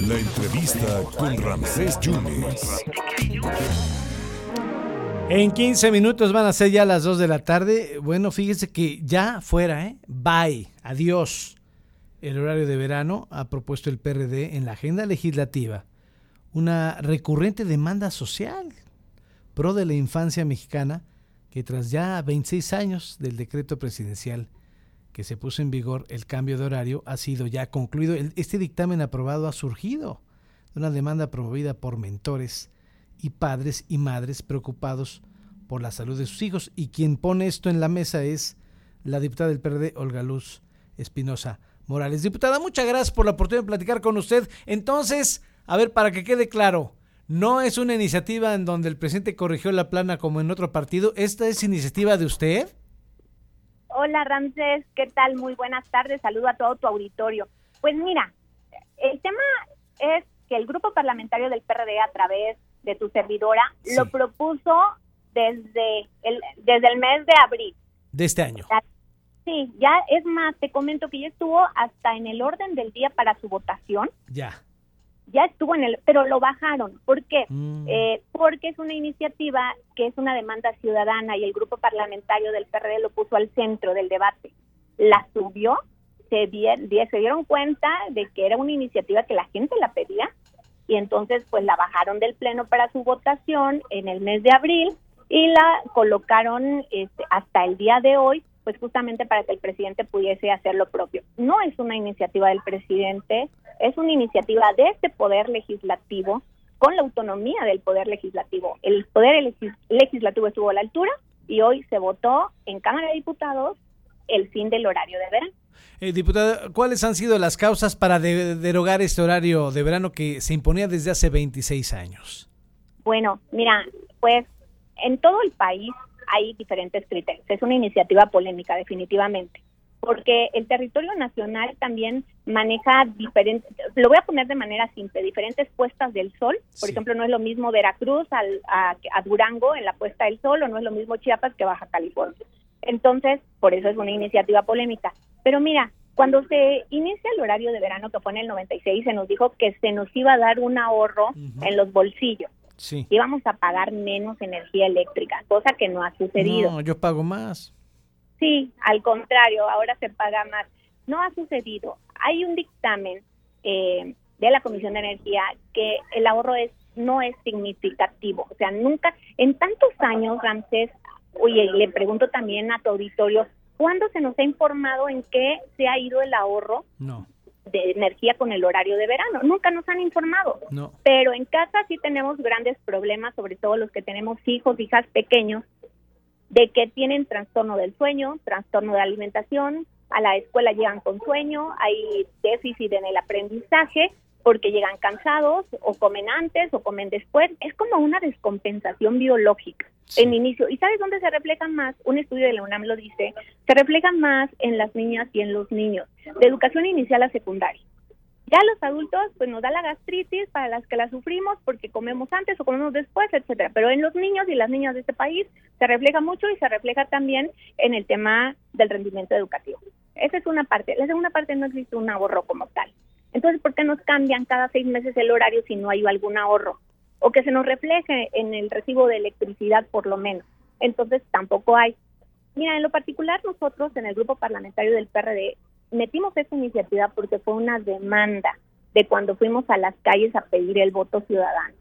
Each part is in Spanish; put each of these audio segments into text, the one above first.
La entrevista con Ramsés Yunes. En 15 minutos van a ser ya las 2 de la tarde. Bueno, fíjese que ya fuera, ¿eh? Bye, adiós. El horario de verano ha propuesto el PRD en la agenda legislativa una recurrente demanda social pro de la infancia mexicana que tras ya 26 años del decreto presidencial que se puso en vigor el cambio de horario ha sido ya concluido. Este dictamen aprobado ha surgido de una demanda promovida por mentores y padres y madres preocupados por la salud de sus hijos. Y quien pone esto en la mesa es la diputada del PRD, Olga Luz Espinosa Morales. Diputada, muchas gracias por la oportunidad de platicar con usted. Entonces, a ver, para que quede claro, no es una iniciativa en donde el presidente corrigió la plana como en otro partido. ¿Esta es iniciativa de usted? Hola Ramsés, ¿qué tal? Muy buenas tardes, saludo a todo tu auditorio. Pues mira, el tema es que el grupo parlamentario del PRD a través de tu servidora lo propuso desde el, desde el mes de abril. De este año. Sí, ya es más, te comento que ya estuvo hasta en el orden del día para su votación. Ya ya estuvo en el, pero lo bajaron. ¿Por qué? Mm. Eh, porque es una iniciativa que es una demanda ciudadana y el grupo parlamentario del PRD lo puso al centro del debate. La subió, se, se dieron cuenta de que era una iniciativa que la gente la pedía y entonces pues la bajaron del pleno para su votación en el mes de abril y la colocaron este, hasta el día de hoy pues justamente para que el presidente pudiese hacer lo propio. No es una iniciativa del presidente, es una iniciativa de este poder legislativo con la autonomía del poder legislativo. El poder legislativo estuvo a la altura y hoy se votó en Cámara de Diputados el fin del horario de verano. Eh, diputada, ¿cuáles han sido las causas para derogar este horario de verano que se imponía desde hace 26 años? Bueno, mira, pues en todo el país hay diferentes criterios. Es una iniciativa polémica, definitivamente, porque el territorio nacional también maneja diferentes, lo voy a poner de manera simple, diferentes puestas del sol. Por ejemplo, no es lo mismo Veracruz al, a, Durango en la puesta del sol, o no es lo mismo Chiapas que Baja California. Entonces, por eso es una iniciativa polémica. Pero mira, cuando se inicia el horario de verano, que fue en el 96, se nos dijo que se nos iba a dar un ahorro en los bolsillos sí. íbamos a pagar menos energía eléctrica, cosa que no ha sucedido. No, yo pago más. Sí, al contrario, ahora se paga más. No ha sucedido. Hay un dictamen eh, de la Comisión de Energía que el ahorro es no es significativo. O sea, nunca, en tantos años, Ramsés, oye, le pregunto también a tu auditorio, ¿cuándo se nos ha informado en qué se ha ido el ahorro? No de energía con el horario de verano. Nunca nos han informado. No. Pero en casa sí tenemos grandes problemas, sobre todo los que tenemos hijos, hijas pequeños, de que tienen trastorno del sueño, trastorno de alimentación, a la escuela llegan con sueño, hay déficit en el aprendizaje porque llegan cansados o comen antes o comen después. Es como una descompensación biológica en inicio. ¿Y sabes dónde se refleja más? Un estudio de la UNAM lo dice, se refleja más en las niñas y en los niños, de educación inicial a secundaria. Ya los adultos, pues nos da la gastritis para las que la sufrimos porque comemos antes o comemos después, etcétera. Pero en los niños y las niñas de este país se refleja mucho y se refleja también en el tema del rendimiento educativo. Esa es una parte. La segunda parte no existe un ahorro como tal. Entonces, ¿por qué nos cambian cada seis meses el horario si no hay algún ahorro? O que se nos refleje en el recibo de electricidad por lo menos. Entonces, tampoco hay. Mira, en lo particular nosotros en el grupo parlamentario del PRD metimos esta iniciativa porque fue una demanda de cuando fuimos a las calles a pedir el voto ciudadano.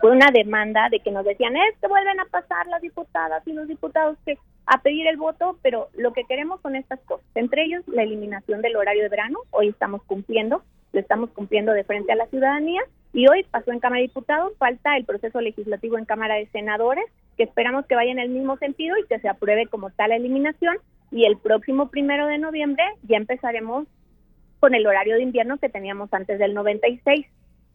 Fue una demanda de que nos decían, es que vuelven a pasar las diputadas y los diputados que a pedir el voto, pero lo que queremos son estas cosas, entre ellos la eliminación del horario de verano, hoy estamos cumpliendo, lo estamos cumpliendo de frente a la ciudadanía y hoy pasó en Cámara de Diputados, falta el proceso legislativo en Cámara de Senadores, que esperamos que vaya en el mismo sentido y que se apruebe como tal la eliminación y el próximo primero de noviembre ya empezaremos con el horario de invierno que teníamos antes del 96.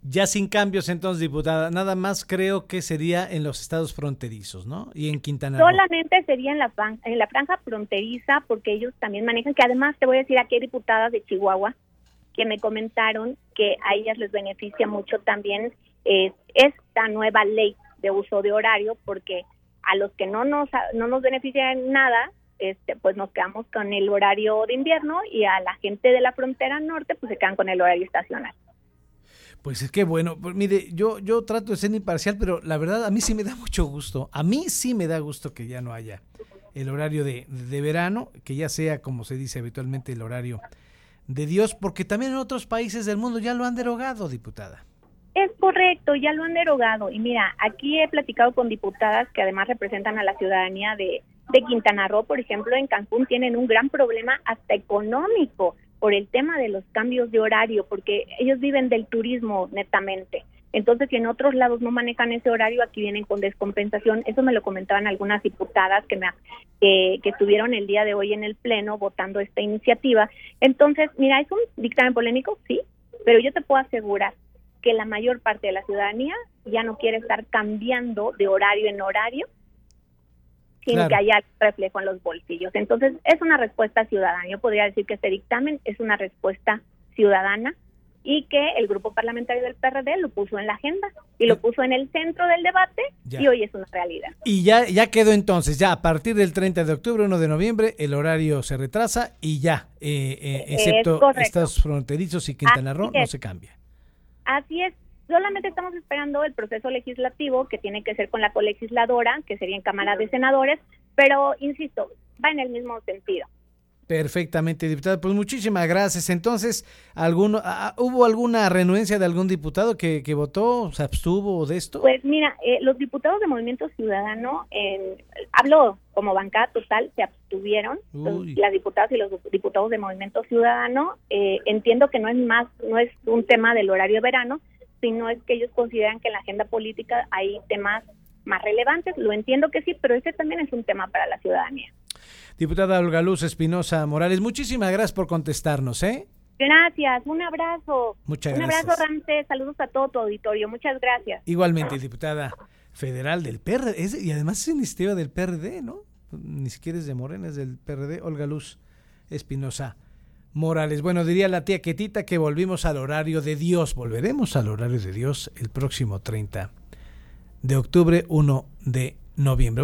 Ya sin cambios entonces, diputada, nada más creo que sería en los estados fronterizos, ¿no? Y en Quintana Roo. Solamente sería en la, en la franja fronteriza porque ellos también manejan, que además te voy a decir, aquí hay diputadas de Chihuahua que me comentaron que a ellas les beneficia mucho también eh, esta nueva ley de uso de horario porque a los que no nos, no nos beneficia nada este, pues nos quedamos con el horario de invierno y a la gente de la frontera norte pues se quedan con el horario estacional. Pues es que bueno, pues mire, yo, yo trato de ser imparcial, pero la verdad a mí sí me da mucho gusto. A mí sí me da gusto que ya no haya el horario de, de verano, que ya sea, como se dice habitualmente, el horario de Dios, porque también en otros países del mundo ya lo han derogado, diputada. Es correcto, ya lo han derogado. Y mira, aquí he platicado con diputadas que además representan a la ciudadanía de, de Quintana Roo, por ejemplo, en Cancún tienen un gran problema hasta económico por el tema de los cambios de horario, porque ellos viven del turismo netamente. Entonces, si en otros lados no manejan ese horario, aquí vienen con descompensación. Eso me lo comentaban algunas diputadas que, me, que, que estuvieron el día de hoy en el Pleno votando esta iniciativa. Entonces, mira, es un dictamen polémico, sí, pero yo te puedo asegurar que la mayor parte de la ciudadanía ya no quiere estar cambiando de horario en horario sin que haya reflejo en los bolsillos. Entonces, es una respuesta ciudadana. Yo podría decir que este dictamen es una respuesta ciudadana y que el grupo parlamentario del PRD lo puso en la agenda y lo puso en el centro del debate y hoy es una realidad. Y ya, ya quedó entonces, ya a partir del 30 de octubre, 1 de noviembre, el horario se retrasa y ya, eh, eh, excepto Estados fronterizos y Quintana Roo, no se cambia. Así es, Solamente estamos esperando el proceso legislativo que tiene que ser con la colegisladora, que sería en Cámara de Senadores, pero insisto, va en el mismo sentido. Perfectamente, diputada. Pues muchísimas gracias. Entonces, ¿alguno, ¿hubo alguna renuencia de algún diputado que, que votó, se abstuvo de esto? Pues mira, eh, los diputados de Movimiento Ciudadano, en, hablo como bancada total, se abstuvieron. las diputadas y los diputados de Movimiento Ciudadano, eh, entiendo que no es más, no es un tema del horario de verano, sino es que ellos consideran que en la agenda política hay temas más relevantes. Lo entiendo que sí, pero ese también es un tema para la ciudadanía. Diputada Olga Luz Espinosa Morales, muchísimas gracias por contestarnos, ¿eh? Gracias, un abrazo. Muchas un gracias. Un abrazo, Ramsés, saludos a todo tu auditorio, muchas gracias. Igualmente, diputada federal del PRD, y además es iniciativa del PRD, ¿no? Ni siquiera es de Morena, es del PRD, Olga Luz Espinosa Morales. Bueno, diría la tía Quetita que volvimos al horario de Dios. Volveremos al horario de Dios el próximo 30 de octubre, 1 de noviembre.